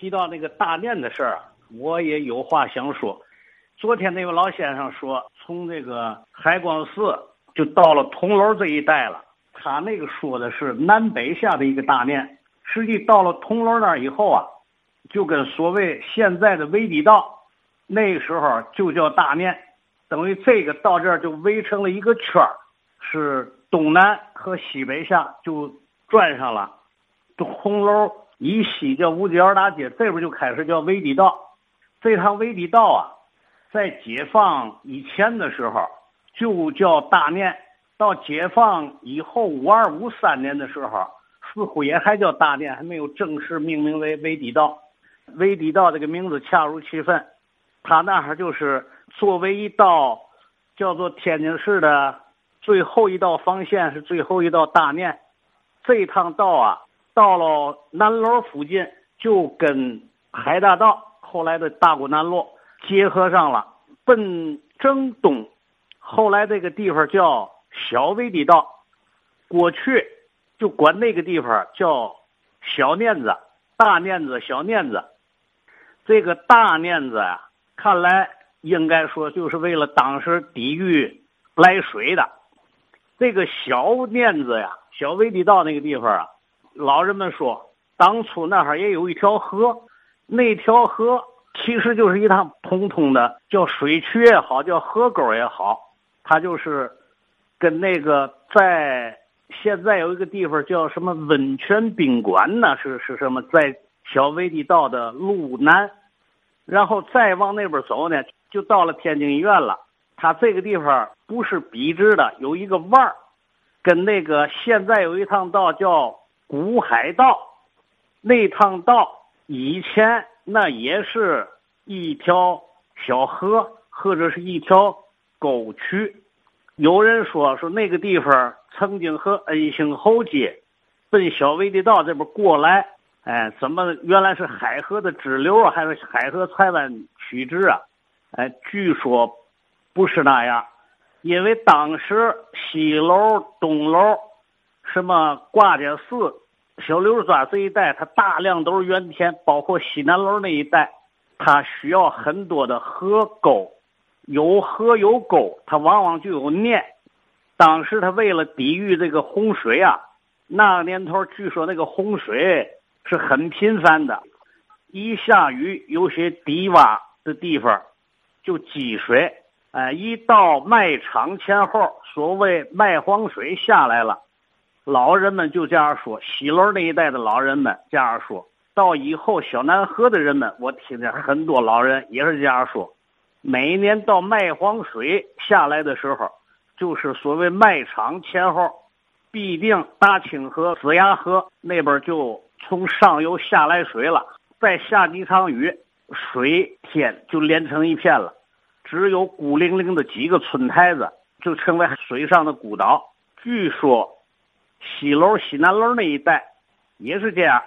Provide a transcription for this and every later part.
提到那个大念的事儿，我也有话想说。昨天那位老先生说，从这个海光寺就到了铜楼这一带了。他那个说的是南北下的一个大念，实际到了铜楼那儿以后啊，就跟所谓现在的围地道，那个时候就叫大念，等于这个到这儿就围成了一个圈儿，是东南和西北下就转上了。红楼以西叫五角大街，这边就开始叫围地道。这趟围地道啊。在解放以前的时候，就叫大念；到解放以后，五二五三年的时候，似乎也还叫大念，还没有正式命名为围地道。围地道这个名字恰如其分，它那儿就是作为一道叫做天津市的最后一道防线，是最后一道大念。这趟道啊，到了南楼附近，就跟海大道后来的大沽南路。结合上了，奔正东，后来这个地方叫小围地道，过去就管那个地方叫小念子、大念子、小念子。这个大念子呀，看来应该说就是为了当时抵御来水的。这个小念子呀，小围地道那个地方啊，老人们说，当初那儿也有一条河，那条河。其实就是一趟通通的，叫水渠也好，叫河沟也好，它就是跟那个在现在有一个地方叫什么温泉宾馆呢？是是什么？在小围地道的路南，然后再往那边走呢，就到了天津医院了。它这个地方不是笔直的，有一个弯儿，跟那个现在有一趟道叫古海道，那趟道以前。那也是一条小河，或者是一条沟渠。有人说说那个地方曾经和恩兴侯街奔小围的道这边过来，哎，怎么原来是海河的支流啊，还是海河菜湾曲直啊？哎，据说不是那样，因为当时西楼、东楼，什么挂家寺。小刘庄这一带，它大量都是原田，包括西南楼那一带，它需要很多的河沟，有河有沟，它往往就有念。当时他为了抵御这个洪水啊，那个年头据说那个洪水是很频繁的，一下雨有些低洼的地方就积水，哎，一到卖场前后，所谓卖黄水下来了。老人们就这样说，西楼那一带的老人们这样说到以后，小南河的人们，我听见很多老人也是这样说。每年到卖黄水下来的时候，就是所谓卖场前后，必定大清河、子牙河那边就从上游下来水了，再下几场雨，水天就连成一片了，只有孤零零的几个村台子，就成为水上的孤岛。据说。西楼、西南楼那一带也是这样，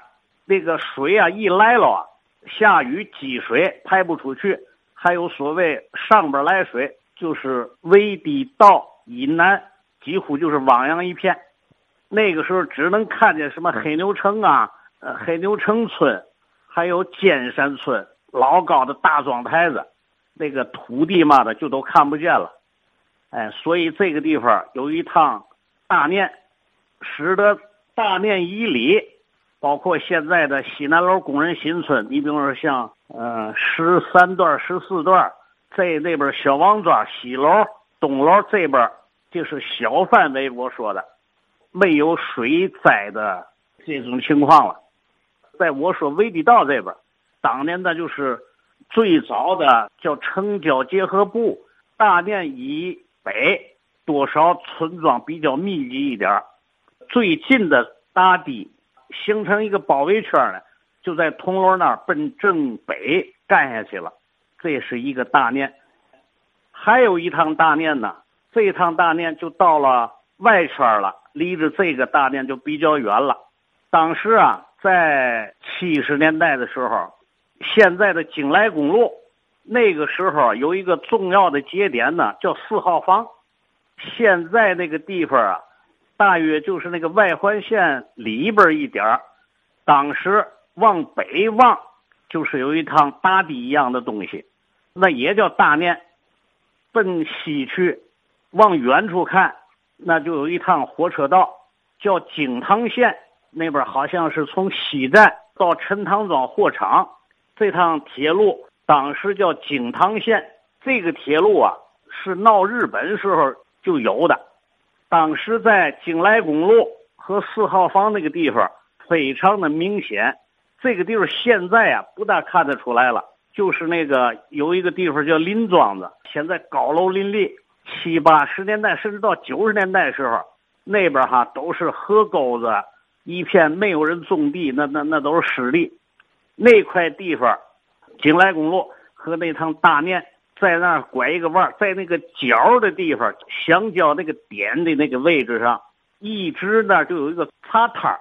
那个水啊一来了，下雨积水排不出去，还有所谓上边来水，就是围地道以南几乎就是汪洋一片。那个时候只能看见什么黑牛城啊、黑牛城村，还有尖山村老高的大庄台子，那个土地嘛的就都看不见了。哎，所以这个地方有一趟大念。使得大念以里，包括现在的西南楼工人新村，你比如说像呃十三段、十四段，在那边小王庄西楼、东楼这边，就是小范围我说的，没有水灾的这种情况了。在我说围地道这边，当年的就是最早的叫城郊结合部，大念以北多少村庄比较密集一点。最近的大堤形成一个包围圈呢，就在铜锣那儿奔正北干下去了。这是一个大念，还有一趟大念呢。这一趟大念就到了外圈了，离着这个大念就比较远了。当时啊，在七十年代的时候，现在的京来公路那个时候有一个重要的节点呢，叫四号房。现在那个地方啊。大约就是那个外环线里边一点当时往北望就是有一趟大堤一样的东西，那也叫大念。奔西去，往远处看，那就有一趟火车道，叫京唐线。那边好像是从西站到陈塘庄货场，这趟铁路当时叫京唐线。这个铁路啊，是闹日本时候就有的。当时在京来公路和四号房那个地方，非常的明显。这个地方现在啊，不大看得出来了。就是那个有一个地方叫林庄子，现在高楼林立。七八十年代甚至到九十年代时候，那边哈都是河沟子，一片没有人种地，那那那都是湿地。那块地方，京来公路和那趟大念在那拐一个弯，在那个角的地方相交那个点的那个位置上，一直那就有一个茶摊儿，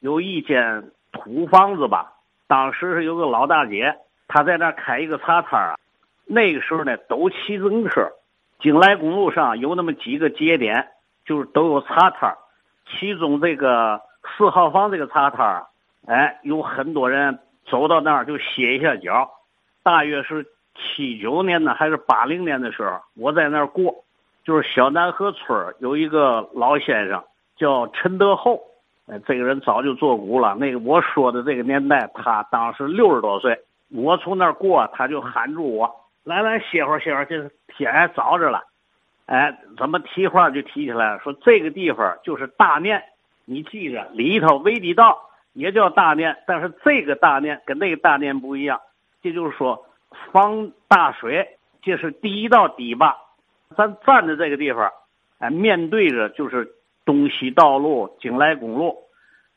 有一间土房子吧。当时是有个老大姐。她在那开一个茶摊啊，那个时候呢都骑自行车，京来公路上有那么几个节点，就是都有茶摊其中这个四号房这个茶摊哎，有很多人走到那儿就歇一下脚。大约是七九年呢还是八零年的时候，我在那儿过，就是小南河村有一个老先生叫陈德厚，哎，这个人早就作古了。那个我说的这个年代，他当时六十多岁。我从那儿过，他就喊住我，来来歇会儿歇会儿，这天还早着了，哎，怎么提话就提起来了，说这个地方就是大念，你记着里头围地道也叫大念，但是这个大念跟那个大念不一样，这就是说防大水，这是第一道堤坝，咱站的这个地方，哎，面对着就是东西道路京来公路，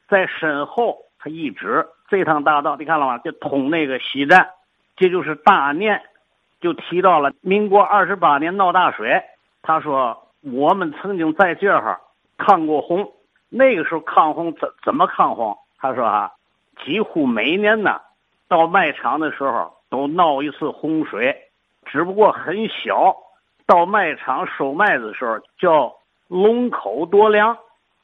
在身后它一指。这趟大道你看了吗？就通那个西站，这就是大念，就提到了民国二十八年闹大水。他说我们曾经在这儿抗过洪，那个时候抗洪怎怎么抗洪？他说啊，几乎每年呢，到卖场的时候都闹一次洪水，只不过很小。到卖场收麦子的时候叫龙口夺粮，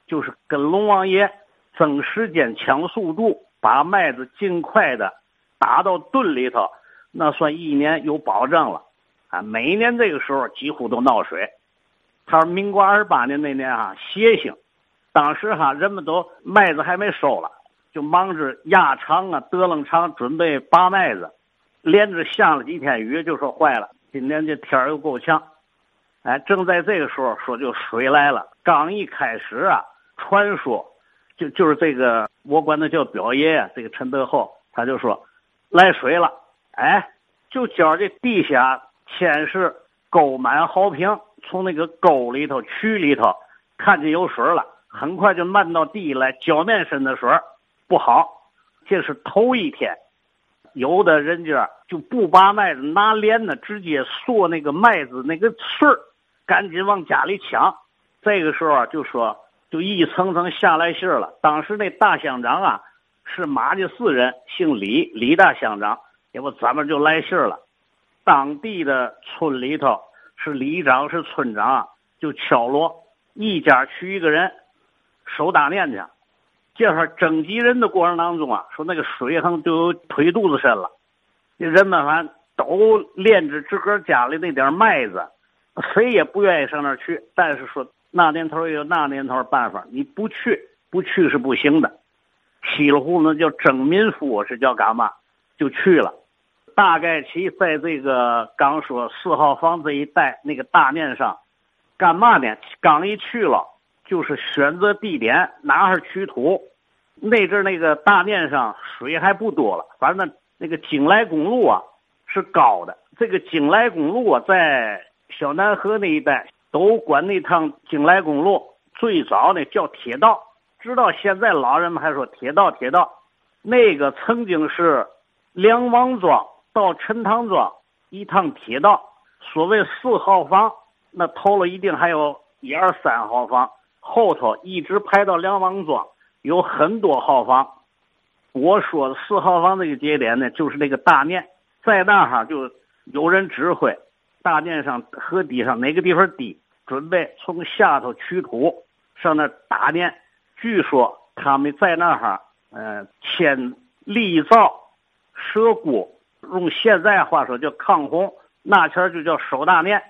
就是跟龙王爷争时间抢速度。把麦子尽快的打到墩里头，那算一年有保障了，啊，每一年这个时候几乎都闹水。他说民国二十八年那年啊，邪性，当时哈人们都麦子还没收了，就忙着压场啊、得楞场，准备拔麦子，连着下了几天雨，就说坏了，今天这天儿又够呛。哎，正在这个时候，说就水来了，刚一开始啊，传说。就就是这个，我管他叫表爷。这个陈德厚，他就说来水了，哎，就觉这地下先是沟满壕平，从那个沟里头、渠里头看见有水了，很快就漫到地来，脚面深的水不好。这是头一天，有的人家就不拔麦子，拿镰子直接缩那个麦子那个穗儿，赶紧往家里抢。这个时候啊就说。就一层层下来信儿了。当时那大乡长啊，是马家四人，姓李，李大乡长。也不咱们就来信儿了。当地的村里头是里长是村长，就敲锣，一家去一个人守大念去。这会征集人的过程当中啊，说那个水横就有腿肚子深了。人们反正都炼制自个儿家里那点麦子，谁也不愿意上那儿去。但是说。那年头有那年头办法，你不去不去是不行的。稀里糊涂叫征民夫是叫干嘛？就去了。大概其在这个刚说四号房这一带那个大面上，干嘛呢？刚一去了，就是选择地点哪儿取土。那阵那个大面上水还不多了，反正那个京来公路啊是高的。这个京来公路啊，在小南河那一带。都管那趟京来公路最早呢叫铁道，直到现在老人们还说铁道铁道。那个曾经是梁王庄到陈塘庄一趟铁道，所谓四号房，那头了一定还有一二三号房，后头一直排到梁王庄，有很多号房。我说的四号房这个节点呢，就是那个大念，在那哈就有人指挥大念上河堤上哪个地方低。准备从下头取土，上那打念。据说他们在那哈，呃，签立造设锅，用现在话说叫抗洪，那前就叫守大年，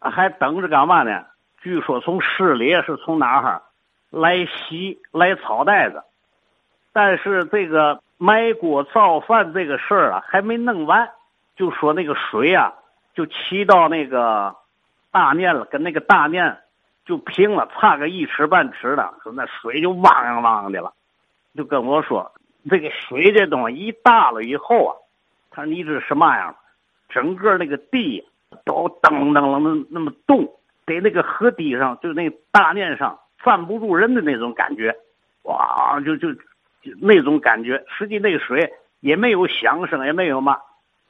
还等着干嘛呢？据说从市里是从哪儿来席来草袋子，但是这个买锅造饭这个事儿啊还没弄完，就说那个水啊就起到那个大念了，跟那个大念就平了，差个一尺半尺的，说那水就汪洋汪的了，就跟我说这个水这东西一大了以后啊，他说你知什么样？整个那个地都噔噔噔那那么动。在那个河堤上，就那大面上站不住人的那种感觉，哇，就就那种感觉。实际那水也没有响声，也没有嘛。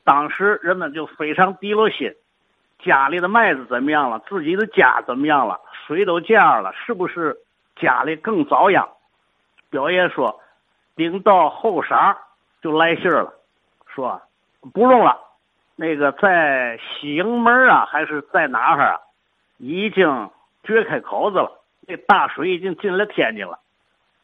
当时人们就非常低落心，家里的麦子怎么样了？自己的家怎么样了？水都这样了，是不是家里更遭殃？表爷说，顶到后晌就来信了，说不用了，那个在西营门啊，还是在哪儿啊？已经掘开口子了，这大水已经进了天津了。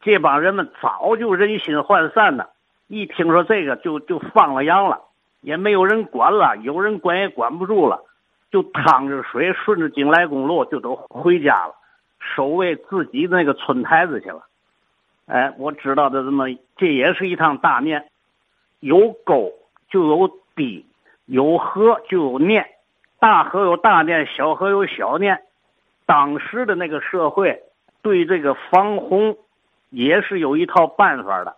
这帮人们早就人心涣散了，一听说这个就就放了羊了，也没有人管了，有人管也管不住了，就趟着水顺着京来公路就都回家了，守卫自己那个村台子去了。哎，我知道的这么，这也是一趟大面，有沟就有堤，有河就有念。大河有大念，小河有小念。当时的那个社会对这个防洪也是有一套办法的。